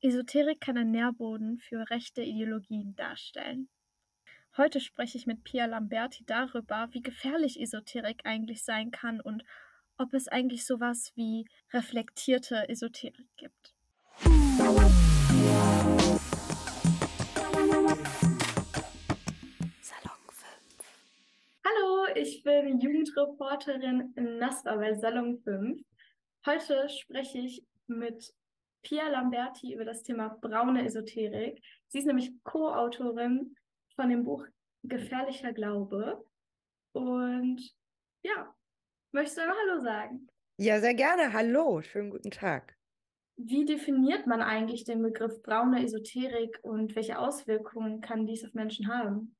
Esoterik kann ein Nährboden für rechte Ideologien darstellen. Heute spreche ich mit Pia Lamberti darüber, wie gefährlich Esoterik eigentlich sein kann und ob es eigentlich sowas wie reflektierte Esoterik gibt. Salon 5. Hallo, ich bin Jugendreporterin in NASPA bei Salon 5. Heute spreche ich mit Pia Lamberti über das Thema braune Esoterik. Sie ist nämlich Co-Autorin von dem Buch Gefährlicher Glaube. Und ja, möchtest du einmal Hallo sagen? Ja, sehr gerne. Hallo, schönen guten Tag. Wie definiert man eigentlich den Begriff braune Esoterik und welche Auswirkungen kann dies auf Menschen haben?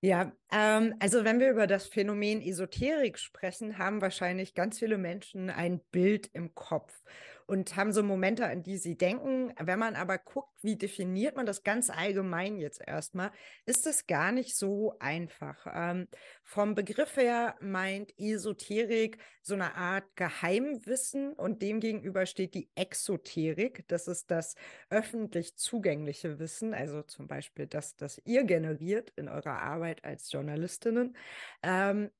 Ja, ähm, also wenn wir über das Phänomen Esoterik sprechen, haben wahrscheinlich ganz viele Menschen ein Bild im Kopf und haben so Momente, an die sie denken. Wenn man aber guckt, wie definiert man das ganz allgemein jetzt erstmal, ist es gar nicht so einfach. Ähm, vom Begriff her meint Esoterik so eine Art Geheimwissen und demgegenüber steht die Exoterik. Das ist das öffentlich zugängliche Wissen, also zum Beispiel das, das ihr generiert in eurer Arbeit als Journalistinnen. Ähm,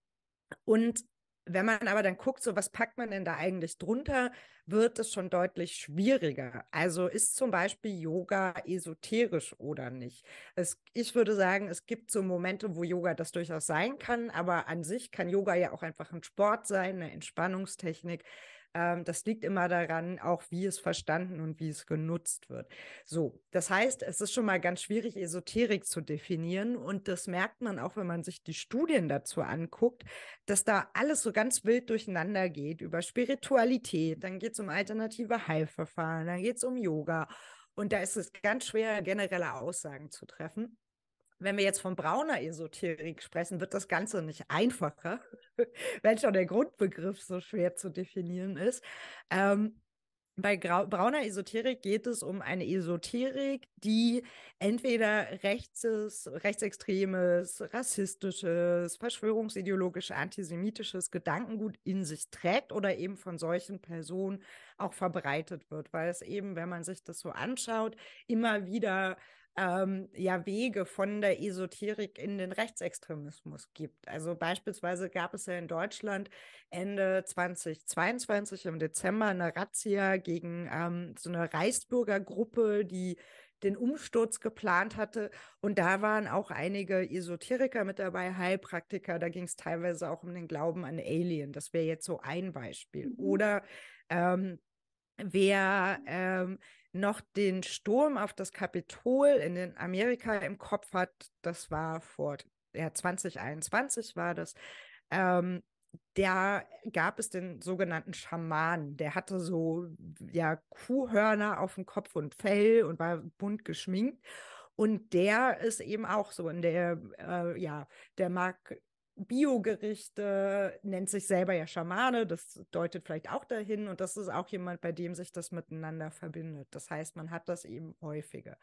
und wenn man aber dann guckt, so was packt man denn da eigentlich drunter, wird es schon deutlich schwieriger. Also ist zum Beispiel Yoga esoterisch oder nicht? Es, ich würde sagen, es gibt so Momente, wo Yoga das durchaus sein kann, aber an sich kann Yoga ja auch einfach ein Sport sein, eine Entspannungstechnik. Ähm, das liegt immer daran, auch wie es verstanden und wie es genutzt wird. So, das heißt, es ist schon mal ganz schwierig, Esoterik zu definieren. Und das merkt man auch, wenn man sich die Studien dazu anguckt, dass da alles so ganz wild durcheinander geht über Spiritualität. Dann geht es um alternative Heilverfahren, dann geht es um Yoga. Und da ist es ganz schwer, generelle Aussagen zu treffen. Wenn wir jetzt von brauner Esoterik sprechen, wird das Ganze nicht einfacher, weil schon der Grundbegriff so schwer zu definieren ist. Ähm, bei Grau brauner Esoterik geht es um eine Esoterik, die entweder rechtes, rechtsextremes, rassistisches, verschwörungsideologisch, antisemitisches Gedankengut in sich trägt oder eben von solchen Personen auch verbreitet wird, weil es eben, wenn man sich das so anschaut, immer wieder ähm, ja Wege von der Esoterik in den Rechtsextremismus gibt. Also beispielsweise gab es ja in Deutschland Ende 2022 im Dezember eine Razzia gegen ähm, so eine Reichsbürgergruppe, die den Umsturz geplant hatte. Und da waren auch einige Esoteriker mit dabei, Heilpraktiker. Da ging es teilweise auch um den Glauben an Alien. Das wäre jetzt so ein Beispiel. Mhm. Oder ähm, wer ähm, noch den Sturm auf das Kapitol in den Amerika im Kopf hat, das war vor ja, 2021 war das, ähm, da gab es den sogenannten Schaman. Der hatte so ja Kuhhörner auf dem Kopf und Fell und war bunt geschminkt. Und der ist eben auch so in der, äh, ja, der mag Biogerichte, nennt sich selber ja Schamane, das deutet vielleicht auch dahin und das ist auch jemand, bei dem sich das miteinander verbindet. Das heißt, man hat das eben häufiger.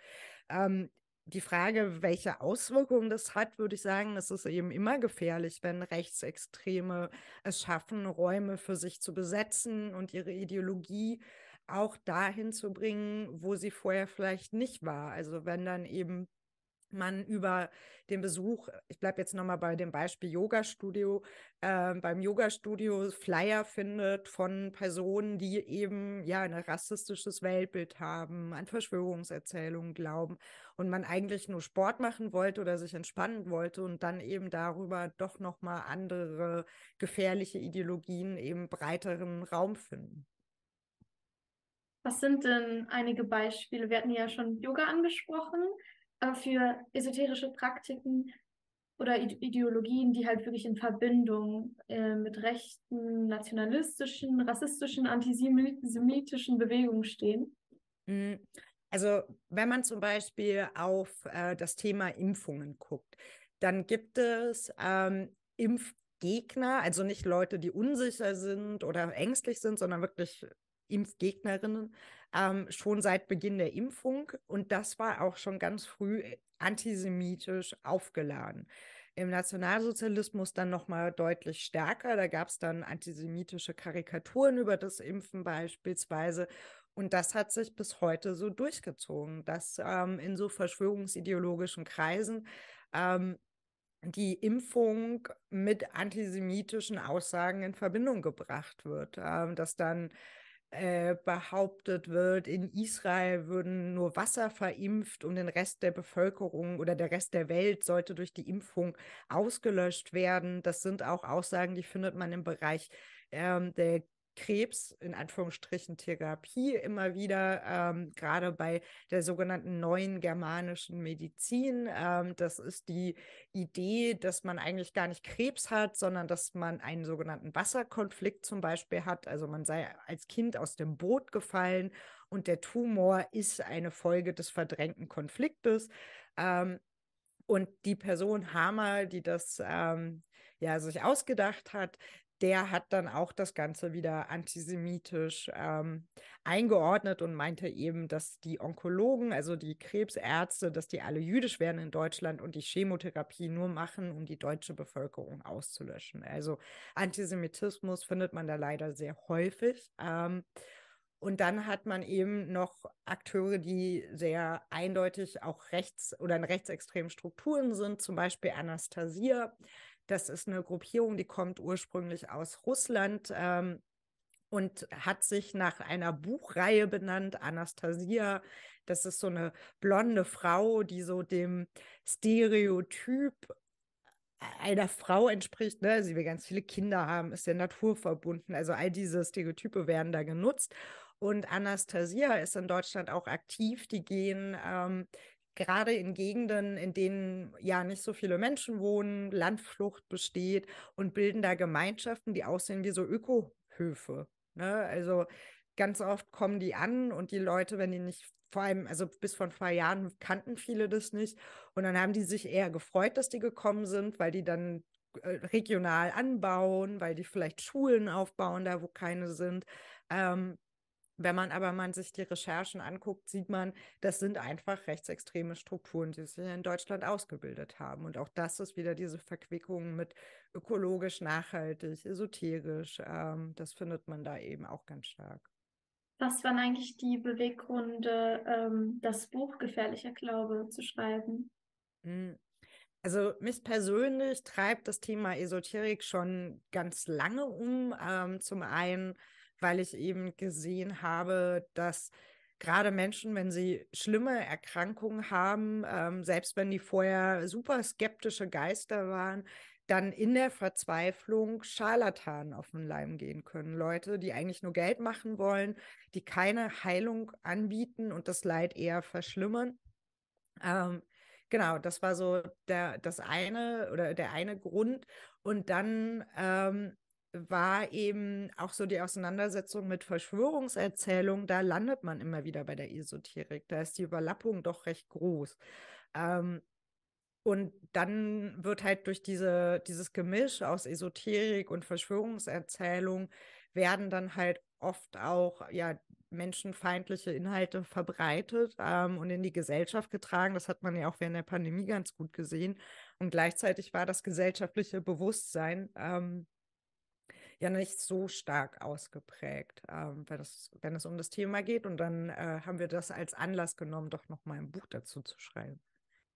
Ähm, die Frage, welche Auswirkungen das hat, würde ich sagen, es ist eben immer gefährlich, wenn Rechtsextreme es schaffen, Räume für sich zu besetzen und ihre Ideologie auch dahin zu bringen, wo sie vorher vielleicht nicht war. Also wenn dann eben man über den Besuch, ich bleibe jetzt nochmal bei dem Beispiel Yoga-Studio, äh, beim Yoga-Studio Flyer findet von Personen, die eben ja ein rassistisches Weltbild haben, an Verschwörungserzählungen glauben und man eigentlich nur Sport machen wollte oder sich entspannen wollte und dann eben darüber doch nochmal andere gefährliche Ideologien eben breiteren Raum finden. Was sind denn einige Beispiele? Wir hatten ja schon Yoga angesprochen für esoterische Praktiken oder Ideologien, die halt wirklich in Verbindung äh, mit rechten, nationalistischen, rassistischen, antisemitischen Bewegungen stehen? Mhm. Also wenn man zum Beispiel auf äh, das Thema Impfungen guckt, dann gibt es ähm, Impfgegner, also nicht Leute, die unsicher sind oder ängstlich sind, sondern wirklich Impfgegnerinnen ähm, schon seit Beginn der Impfung. Und das war auch schon ganz früh antisemitisch aufgeladen. Im Nationalsozialismus dann nochmal deutlich stärker. Da gab es dann antisemitische Karikaturen über das Impfen beispielsweise. Und das hat sich bis heute so durchgezogen, dass ähm, in so verschwörungsideologischen Kreisen ähm, die Impfung mit antisemitischen Aussagen in Verbindung gebracht wird, ähm, dass dann äh, behauptet wird, in Israel würden nur Wasser verimpft und den Rest der Bevölkerung oder der Rest der Welt sollte durch die Impfung ausgelöscht werden. Das sind auch Aussagen, die findet man im Bereich ähm, der Krebs, in Anführungsstrichen Therapie, immer wieder, ähm, gerade bei der sogenannten neuen germanischen Medizin. Ähm, das ist die Idee, dass man eigentlich gar nicht Krebs hat, sondern dass man einen sogenannten Wasserkonflikt zum Beispiel hat. Also man sei als Kind aus dem Boot gefallen und der Tumor ist eine Folge des verdrängten Konfliktes. Ähm, und die Person Hammer, die das ähm, ja sich ausgedacht hat, der hat dann auch das Ganze wieder antisemitisch ähm, eingeordnet und meinte eben, dass die Onkologen, also die Krebsärzte, dass die alle jüdisch werden in Deutschland und die Chemotherapie nur machen, um die deutsche Bevölkerung auszulöschen. Also Antisemitismus findet man da leider sehr häufig. Ähm, und dann hat man eben noch Akteure, die sehr eindeutig auch rechts oder in rechtsextremen Strukturen sind, zum Beispiel Anastasia. Das ist eine Gruppierung, die kommt ursprünglich aus Russland ähm, und hat sich nach einer Buchreihe benannt, Anastasia. Das ist so eine blonde Frau, die so dem Stereotyp einer Frau entspricht, ne? Sie will ganz viele Kinder haben, ist der Natur verbunden. Also all diese Stereotype werden da genutzt. Und Anastasia ist in Deutschland auch aktiv. Die gehen ähm, gerade in Gegenden, in denen ja nicht so viele Menschen wohnen, Landflucht besteht und bilden da Gemeinschaften, die aussehen wie so Ökohöfe. Ne? Also ganz oft kommen die an und die Leute, wenn die nicht, vor allem, also bis vor ein paar Jahren kannten viele das nicht. Und dann haben die sich eher gefreut, dass die gekommen sind, weil die dann äh, regional anbauen, weil die vielleicht Schulen aufbauen, da wo keine sind. Ähm, wenn man aber man sich die Recherchen anguckt, sieht man, das sind einfach rechtsextreme Strukturen, die sich in Deutschland ausgebildet haben. Und auch das ist wieder diese Verquickung mit ökologisch, nachhaltig, esoterisch. Ähm, das findet man da eben auch ganz stark. Was waren eigentlich die Beweggründe, ähm, das Buch Gefährlicher Glaube zu schreiben? Hm. Also mich persönlich treibt das Thema Esoterik schon ganz lange um. Ähm, zum einen weil ich eben gesehen habe, dass gerade Menschen, wenn sie schlimme Erkrankungen haben, ähm, selbst wenn die vorher super skeptische Geister waren, dann in der Verzweiflung Scharlatanen auf den Leim gehen können. Leute, die eigentlich nur Geld machen wollen, die keine Heilung anbieten und das Leid eher verschlimmern. Ähm, genau, das war so der, das eine oder der eine Grund. Und dann ähm, war eben auch so die Auseinandersetzung mit Verschwörungserzählungen, da landet man immer wieder bei der Esoterik. Da ist die Überlappung doch recht groß. Ähm, und dann wird halt durch diese, dieses Gemisch aus Esoterik und Verschwörungserzählung werden dann halt oft auch ja menschenfeindliche Inhalte verbreitet ähm, und in die Gesellschaft getragen. Das hat man ja auch während der Pandemie ganz gut gesehen. Und gleichzeitig war das gesellschaftliche Bewusstsein ähm, ja nicht so stark ausgeprägt, ähm, wenn, es, wenn es um das Thema geht. Und dann äh, haben wir das als Anlass genommen, doch nochmal ein Buch dazu zu schreiben.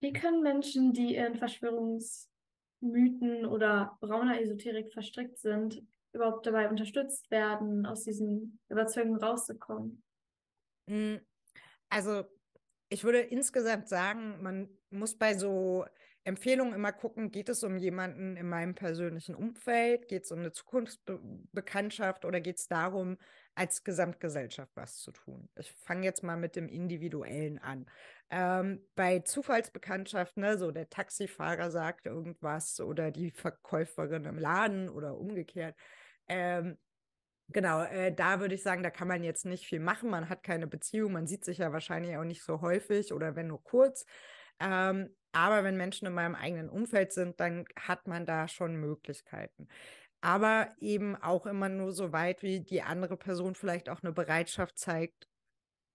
Wie können Menschen, die in Verschwörungsmythen oder brauner Esoterik verstrickt sind, überhaupt dabei unterstützt werden, aus diesen Überzeugungen rauszukommen? Hm, also ich würde insgesamt sagen, man muss bei so Empfehlung immer gucken, geht es um jemanden in meinem persönlichen Umfeld, geht es um eine Zukunftsbekanntschaft oder geht es darum, als Gesamtgesellschaft was zu tun? Ich fange jetzt mal mit dem Individuellen an. Ähm, bei Zufallsbekanntschaften, ne, so der Taxifahrer sagt irgendwas oder die Verkäuferin im Laden oder umgekehrt. Ähm, Genau, äh, da würde ich sagen, da kann man jetzt nicht viel machen. Man hat keine Beziehung, man sieht sich ja wahrscheinlich auch nicht so häufig oder wenn nur kurz. Ähm, aber wenn Menschen in meinem eigenen Umfeld sind, dann hat man da schon Möglichkeiten. Aber eben auch immer nur so weit, wie die andere Person vielleicht auch eine Bereitschaft zeigt,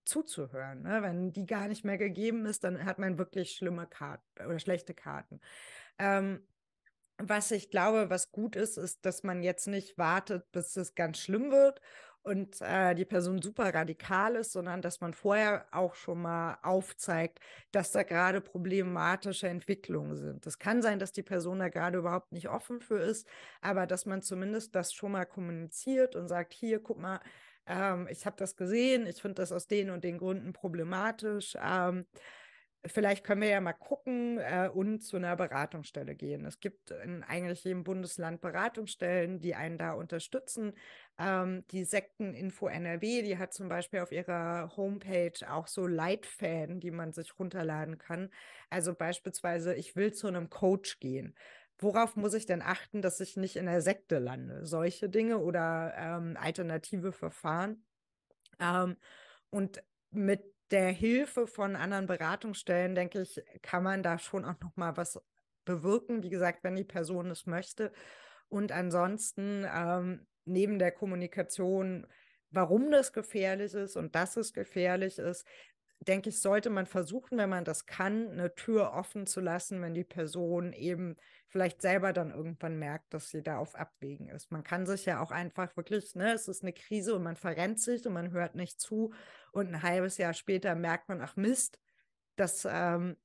zuzuhören. Ne? Wenn die gar nicht mehr gegeben ist, dann hat man wirklich schlimme Karten oder schlechte Karten. Ähm, was ich glaube, was gut ist, ist, dass man jetzt nicht wartet, bis es ganz schlimm wird und äh, die Person super radikal ist, sondern dass man vorher auch schon mal aufzeigt, dass da gerade problematische Entwicklungen sind. Es kann sein, dass die Person da gerade überhaupt nicht offen für ist, aber dass man zumindest das schon mal kommuniziert und sagt, hier, guck mal, ähm, ich habe das gesehen, ich finde das aus den und den Gründen problematisch. Ähm, Vielleicht können wir ja mal gucken äh, und zu einer Beratungsstelle gehen. Es gibt in eigentlich jedem Bundesland Beratungsstellen, die einen da unterstützen. Ähm, die Sekteninfo NRW, die hat zum Beispiel auf ihrer Homepage auch so Leitfäden, die man sich runterladen kann. Also beispielsweise, ich will zu einem Coach gehen. Worauf muss ich denn achten, dass ich nicht in der Sekte lande? Solche Dinge oder ähm, alternative Verfahren. Ähm, und mit der Hilfe von anderen Beratungsstellen, denke ich, kann man da schon auch noch mal was bewirken. Wie gesagt, wenn die Person es möchte. Und ansonsten ähm, neben der Kommunikation, warum das gefährlich ist und dass es gefährlich ist, denke ich, sollte man versuchen, wenn man das kann, eine Tür offen zu lassen, wenn die Person eben vielleicht selber dann irgendwann merkt, dass sie da auf Abwägen ist. Man kann sich ja auch einfach wirklich, ne, es ist eine Krise und man verrennt sich und man hört nicht zu und ein halbes Jahr später merkt man, ach Mist, das ähm,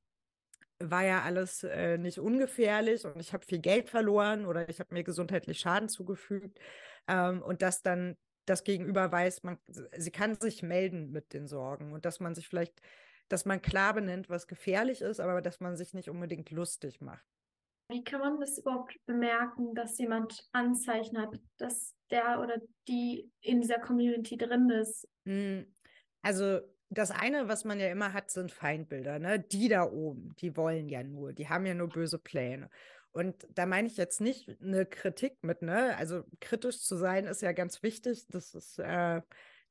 war ja alles äh, nicht ungefährlich und ich habe viel Geld verloren oder ich habe mir gesundheitlich Schaden zugefügt ähm, und das dann das Gegenüber weiß, man, sie kann sich melden mit den Sorgen und dass man sich vielleicht, dass man klar benennt, was gefährlich ist, aber dass man sich nicht unbedingt lustig macht. Wie kann man das überhaupt bemerken, dass jemand Anzeichen hat, dass der oder die in dieser Community drin ist? Hm, also das eine, was man ja immer hat, sind Feindbilder. Ne? Die da oben, die wollen ja nur, die haben ja nur böse Pläne. Und da meine ich jetzt nicht eine Kritik mit, ne? Also kritisch zu sein ist ja ganz wichtig. Das ist, äh,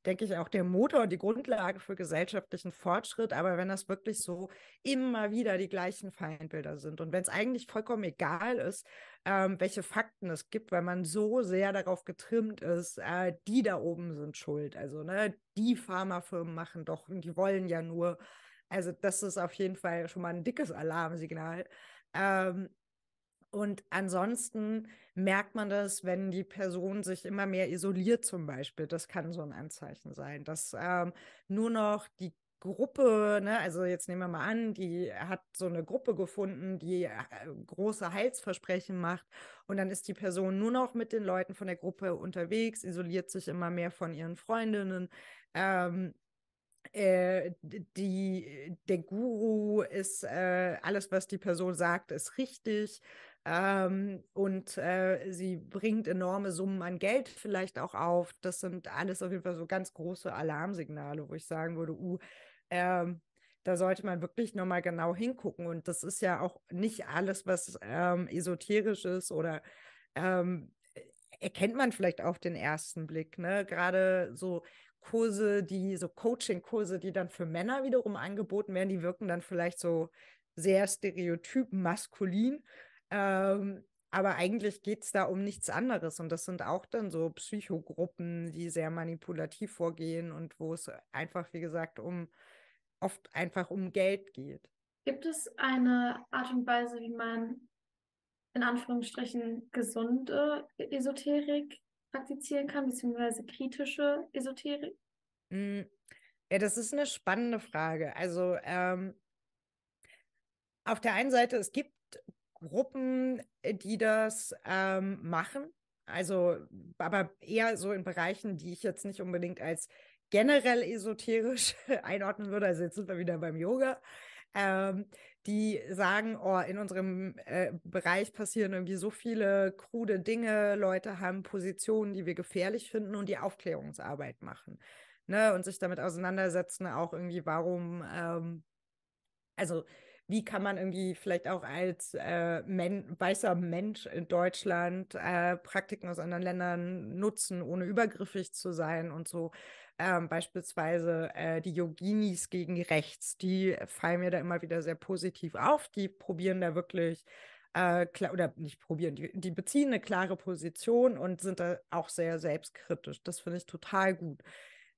denke ich, auch der Motor, die Grundlage für gesellschaftlichen Fortschritt. Aber wenn das wirklich so immer wieder die gleichen Feindbilder sind und wenn es eigentlich vollkommen egal ist, ähm, welche Fakten es gibt, weil man so sehr darauf getrimmt ist, äh, die da oben sind schuld. Also, ne, die Pharmafirmen machen doch, die wollen ja nur. Also, das ist auf jeden Fall schon mal ein dickes Alarmsignal. Ähm, und ansonsten merkt man das, wenn die Person sich immer mehr isoliert zum Beispiel. Das kann so ein Anzeichen sein, dass ähm, nur noch die Gruppe, ne, also jetzt nehmen wir mal an, die hat so eine Gruppe gefunden, die äh, große Heilsversprechen macht und dann ist die Person nur noch mit den Leuten von der Gruppe unterwegs, isoliert sich immer mehr von ihren Freundinnen, ähm, äh, die, der Guru ist, äh, alles, was die Person sagt, ist richtig. Ähm, und äh, sie bringt enorme Summen an Geld vielleicht auch auf. Das sind alles auf jeden Fall so ganz große Alarmsignale, wo ich sagen würde, uh, ähm, da sollte man wirklich nochmal genau hingucken. Und das ist ja auch nicht alles, was ähm, esoterisch ist oder ähm, erkennt man vielleicht auf den ersten Blick. Ne? Gerade so Kurse, die, so Coaching-Kurse, die dann für Männer wiederum angeboten werden, die wirken dann vielleicht so sehr stereotyp maskulin. Ähm, aber eigentlich geht es da um nichts anderes. Und das sind auch dann so Psychogruppen, die sehr manipulativ vorgehen und wo es einfach, wie gesagt, um oft einfach um Geld geht. Gibt es eine Art und Weise, wie man in Anführungsstrichen gesunde Esoterik praktizieren kann, beziehungsweise kritische Esoterik? Mm, ja, das ist eine spannende Frage. Also ähm, auf der einen Seite, es gibt Gruppen, äh, die das ähm, machen. Also, aber eher so in Bereichen, die ich jetzt nicht unbedingt als generell esoterisch einordnen würde. Also jetzt sind wir wieder beim Yoga. Ähm, die sagen, oh, in unserem äh, Bereich passieren irgendwie so viele krude Dinge, Leute haben Positionen, die wir gefährlich finden und die Aufklärungsarbeit machen. Ne? Und sich damit auseinandersetzen, auch irgendwie, warum, ähm, also wie kann man irgendwie vielleicht auch als äh, men weißer Mensch in Deutschland äh, Praktiken aus anderen Ländern nutzen, ohne übergriffig zu sein und so. Ähm, beispielsweise äh, die Yoginis gegen rechts, die fallen mir da immer wieder sehr positiv auf. Die probieren da wirklich äh, oder nicht probieren, die, die beziehen eine klare Position und sind da auch sehr selbstkritisch. Das finde ich total gut.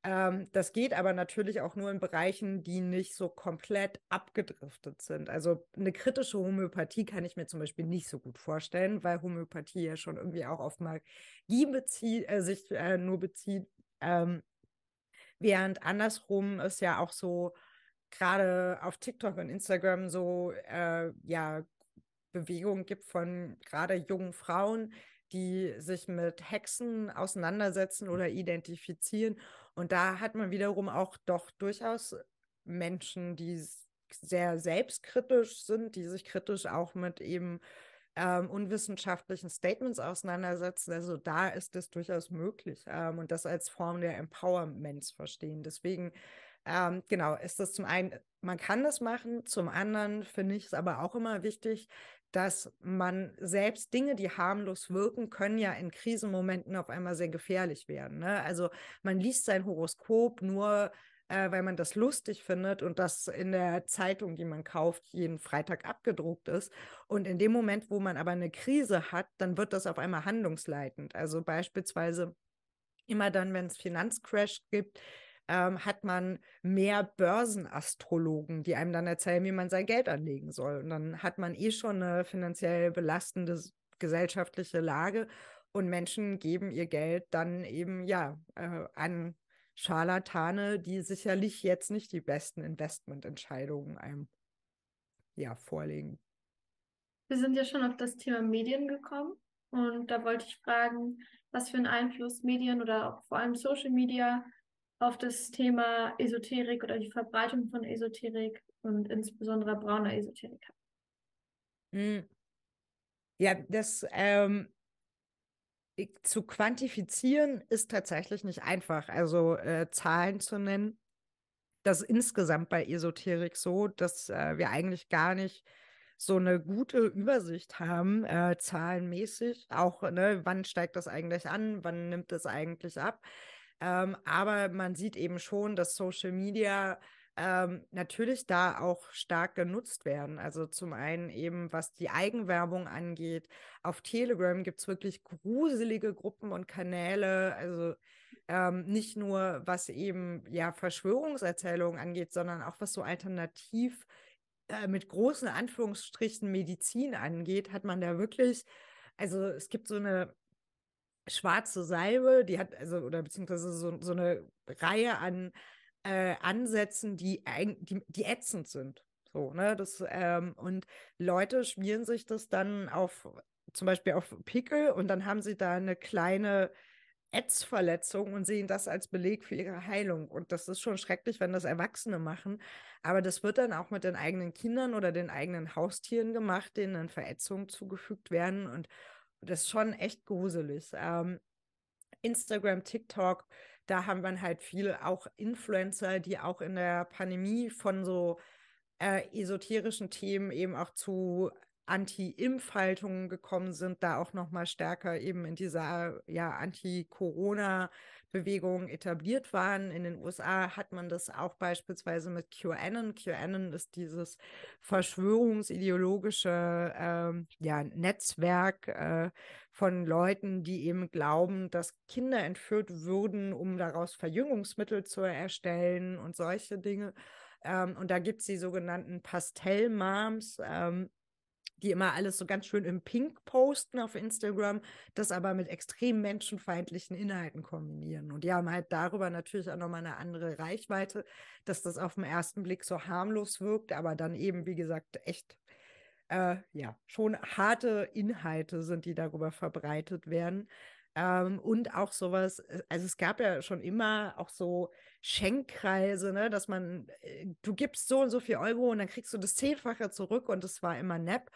Ähm, das geht aber natürlich auch nur in Bereichen, die nicht so komplett abgedriftet sind. Also eine kritische Homöopathie kann ich mir zum Beispiel nicht so gut vorstellen, weil Homöopathie ja schon irgendwie auch auf Magie bezieht, äh, sich äh, nur bezieht. Ähm, während andersrum ist ja auch so, gerade auf TikTok und Instagram so, äh, ja, Bewegungen gibt von gerade jungen Frauen, die sich mit Hexen auseinandersetzen oder identifizieren. Und da hat man wiederum auch doch durchaus Menschen, die sehr selbstkritisch sind, die sich kritisch auch mit eben ähm, unwissenschaftlichen Statements auseinandersetzen. Also da ist es durchaus möglich ähm, und das als Form der Empowerments verstehen. Deswegen, ähm, genau, ist das zum einen, man kann das machen, zum anderen finde ich es aber auch immer wichtig, dass man selbst Dinge, die harmlos wirken, können ja in Krisenmomenten auf einmal sehr gefährlich werden. Ne? Also man liest sein Horoskop nur, äh, weil man das lustig findet und das in der Zeitung, die man kauft, jeden Freitag abgedruckt ist. Und in dem Moment, wo man aber eine Krise hat, dann wird das auf einmal handlungsleitend. Also beispielsweise immer dann, wenn es Finanzcrash gibt, ähm, hat man mehr Börsenastrologen, die einem dann erzählen, wie man sein Geld anlegen soll. Und dann hat man eh schon eine finanziell belastende gesellschaftliche Lage und Menschen geben ihr Geld dann eben ja äh, an Scharlatane, die sicherlich jetzt nicht die besten Investmententscheidungen einem ja vorlegen. Wir sind ja schon auf das Thema Medien gekommen und da wollte ich fragen, was für einen Einfluss Medien oder auch vor allem Social Media auf das Thema Esoterik oder die Verbreitung von Esoterik und insbesondere brauner Esoterik hat. Hm. Ja, das ähm, zu quantifizieren ist tatsächlich nicht einfach. Also äh, Zahlen zu nennen. Das ist insgesamt bei Esoterik so, dass äh, wir eigentlich gar nicht so eine gute Übersicht haben, äh, zahlenmäßig. Auch, ne, wann steigt das eigentlich an, wann nimmt es eigentlich ab. Ähm, aber man sieht eben schon, dass Social Media ähm, natürlich da auch stark genutzt werden. Also zum einen eben, was die Eigenwerbung angeht. Auf Telegram gibt es wirklich gruselige Gruppen und Kanäle. Also ähm, nicht nur, was eben ja Verschwörungserzählungen angeht, sondern auch was so alternativ äh, mit großen Anführungsstrichen Medizin angeht, hat man da wirklich, also es gibt so eine schwarze Salbe, die hat, also, oder beziehungsweise so, so eine Reihe an äh, Ansätzen, die, die, die ätzend sind. So, ne, das, ähm, und Leute schmieren sich das dann auf, zum Beispiel auf Pickel und dann haben sie da eine kleine Ätzverletzung und sehen das als Beleg für ihre Heilung. Und das ist schon schrecklich, wenn das Erwachsene machen. Aber das wird dann auch mit den eigenen Kindern oder den eigenen Haustieren gemacht, denen dann Verätzungen zugefügt werden. Und das ist schon echt gruselig. Ähm, Instagram, TikTok, da haben wir halt viele auch Influencer, die auch in der Pandemie von so äh, esoterischen Themen eben auch zu Anti-Impfhaltungen gekommen sind, da auch noch mal stärker eben in dieser ja Anti-Corona Bewegung etabliert waren. In den USA hat man das auch beispielsweise mit QAnon. QAnon ist dieses verschwörungsideologische ähm, ja, Netzwerk äh, von Leuten, die eben glauben, dass Kinder entführt würden, um daraus Verjüngungsmittel zu erstellen und solche Dinge. Ähm, und da gibt es die sogenannten Pastell-Moms. Ähm, die immer alles so ganz schön im Pink posten auf Instagram, das aber mit extrem menschenfeindlichen Inhalten kombinieren. Und die haben halt darüber natürlich auch nochmal eine andere Reichweite, dass das auf den ersten Blick so harmlos wirkt, aber dann eben, wie gesagt, echt, äh, ja, schon harte Inhalte sind, die darüber verbreitet werden. Ähm, und auch sowas, äh, also es gab ja schon immer auch so Schenkkreise, ne, dass man, äh, du gibst so und so viel Euro und dann kriegst du das Zehnfache zurück und das war immer nepp.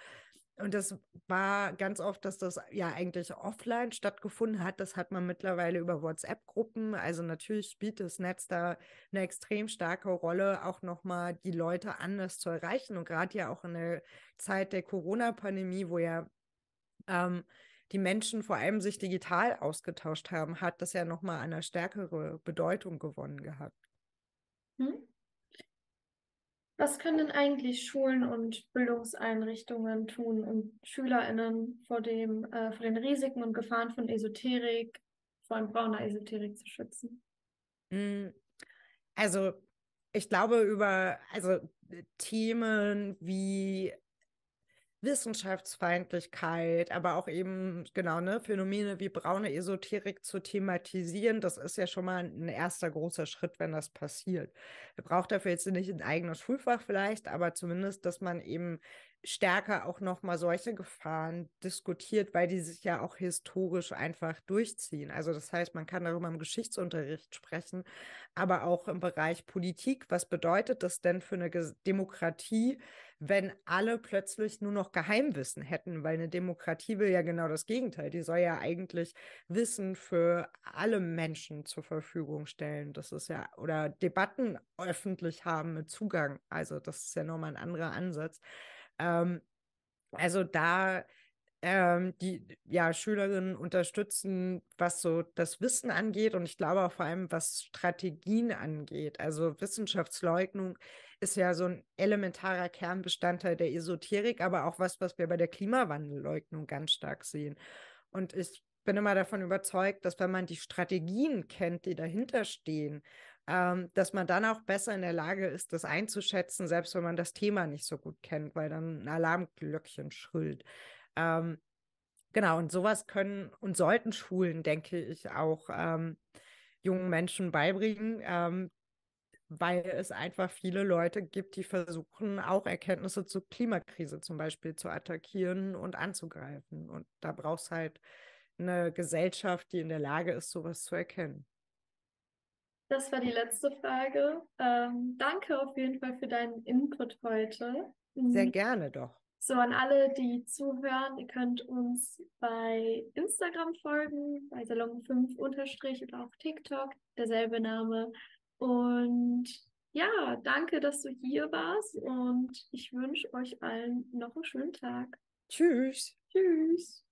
Und das war ganz oft, dass das ja eigentlich offline stattgefunden hat. Das hat man mittlerweile über WhatsApp-Gruppen. Also natürlich spielt das Netz da eine extrem starke Rolle, auch nochmal die Leute anders zu erreichen. Und gerade ja auch in der Zeit der Corona-Pandemie, wo ja ähm, die Menschen vor allem sich digital ausgetauscht haben, hat das ja nochmal eine stärkere Bedeutung gewonnen gehabt. Hm? Was können denn eigentlich Schulen und Bildungseinrichtungen tun, um SchülerInnen vor, dem, äh, vor den Risiken und Gefahren von Esoterik, vor allem brauner Esoterik zu schützen? Hm, also, ich glaube, über also Themen wie Wissenschaftsfeindlichkeit, aber auch eben genau ne Phänomene wie braune Esoterik zu thematisieren. Das ist ja schon mal ein erster großer Schritt, wenn das passiert. Wir braucht dafür jetzt nicht ein eigenes Schulfach vielleicht, aber zumindest, dass man eben stärker auch noch mal solche Gefahren diskutiert, weil die sich ja auch historisch einfach durchziehen. Also das heißt, man kann darüber im Geschichtsunterricht sprechen, aber auch im Bereich Politik. Was bedeutet das denn für eine Demokratie, wenn alle plötzlich nur noch Geheimwissen hätten? Weil eine Demokratie will ja genau das Gegenteil. Die soll ja eigentlich Wissen für alle Menschen zur Verfügung stellen. Das ist ja, oder Debatten öffentlich haben mit Zugang. Also das ist ja nochmal ein anderer Ansatz. Ähm, also da ähm, die ja, Schülerinnen unterstützen, was so das Wissen angeht und ich glaube auch vor allem, was Strategien angeht. Also Wissenschaftsleugnung ist ja so ein elementarer Kernbestandteil der Esoterik, aber auch was, was wir bei der Klimawandelleugnung ganz stark sehen. Und ich bin immer davon überzeugt, dass wenn man die Strategien kennt, die dahinter stehen ähm, dass man dann auch besser in der Lage ist, das einzuschätzen, selbst wenn man das Thema nicht so gut kennt, weil dann ein Alarmglöckchen schrillt. Ähm, genau, und sowas können und sollten Schulen, denke ich, auch ähm, jungen Menschen beibringen, ähm, weil es einfach viele Leute gibt, die versuchen, auch Erkenntnisse zur Klimakrise zum Beispiel zu attackieren und anzugreifen. Und da brauchst halt eine Gesellschaft, die in der Lage ist, sowas zu erkennen. Das war die letzte Frage. Ähm, danke auf jeden Fall für deinen Input heute. Sehr mhm. gerne doch. So, an alle, die zuhören, ihr könnt uns bei Instagram folgen, bei Salon 5 unterstrich oder auch TikTok, derselbe Name. Und ja, danke, dass du hier warst und ich wünsche euch allen noch einen schönen Tag. Tschüss. Tschüss.